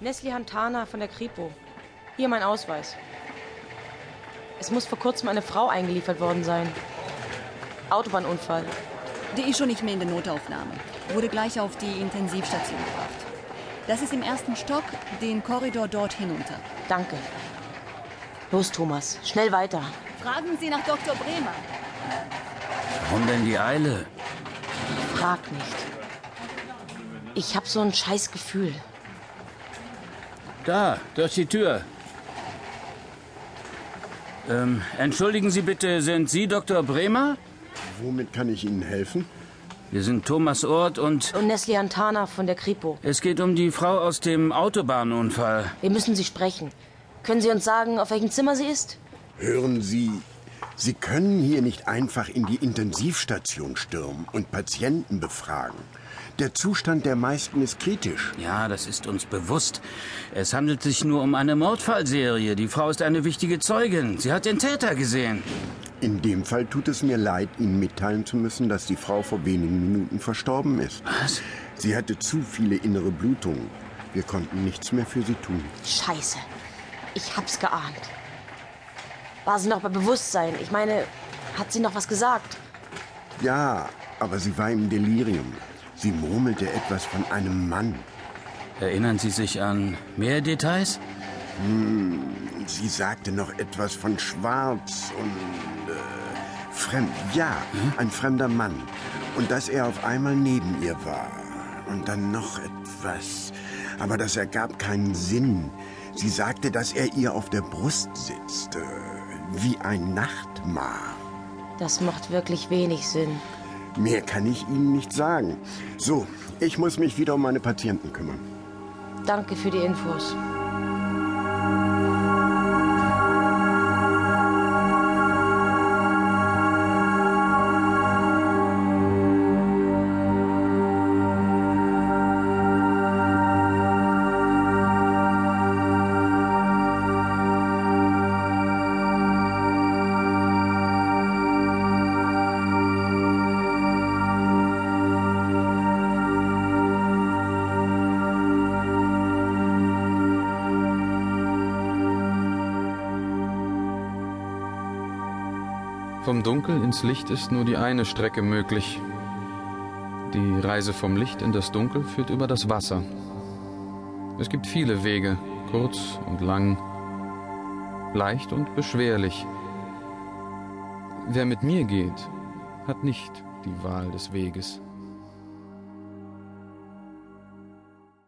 Nesli Hantana von der Kripo. Hier mein Ausweis. Es muss vor kurzem eine Frau eingeliefert worden sein. Autobahnunfall. Die ist schon nicht mehr in der Notaufnahme. Wurde gleich auf die Intensivstation gebracht. Das ist im ersten Stock, den Korridor dort hinunter. Danke. Los, Thomas, schnell weiter. Fragen Sie nach Dr. Bremer. Warum denn die Eile? Frag nicht. Ich hab so ein scheiß Gefühl. Da, durch die Tür. Ähm, entschuldigen Sie bitte, sind Sie Dr. Bremer? Womit kann ich Ihnen helfen? Wir sind Thomas Ort und Und Nesli Hantana von der Kripo. es geht um die Frau aus dem Autobahnunfall. Wir müssen Sie sprechen. Können Sie uns sagen, auf welchem Zimmer sie ist? Hören Sie, Sie können hier nicht einfach in die Intensivstation stürmen und Patienten befragen. Der Zustand der meisten ist kritisch. Ja, das ist uns bewusst. Es handelt sich nur um eine Mordfallserie. Die Frau ist eine wichtige Zeugin. Sie hat den Täter gesehen. In dem Fall tut es mir leid, Ihnen mitteilen zu müssen, dass die Frau vor wenigen Minuten verstorben ist. Was? Sie hatte zu viele innere Blutungen. Wir konnten nichts mehr für sie tun. Scheiße. Ich hab's geahnt. War sie noch bei Bewusstsein? Ich meine, hat sie noch was gesagt? Ja, aber sie war im Delirium. Sie murmelte etwas von einem Mann. Erinnern Sie sich an mehr Details? Sie sagte noch etwas von Schwarz und äh, fremd. Ja, ein fremder Mann. Und dass er auf einmal neben ihr war. Und dann noch etwas. Aber das ergab keinen Sinn. Sie sagte, dass er ihr auf der Brust sitzt. Wie ein Nachtmar. Das macht wirklich wenig Sinn. Mehr kann ich Ihnen nicht sagen. So, ich muss mich wieder um meine Patienten kümmern. Danke für die Infos. Vom Dunkel ins Licht ist nur die eine Strecke möglich. Die Reise vom Licht in das Dunkel führt über das Wasser. Es gibt viele Wege, kurz und lang, leicht und beschwerlich. Wer mit mir geht, hat nicht die Wahl des Weges.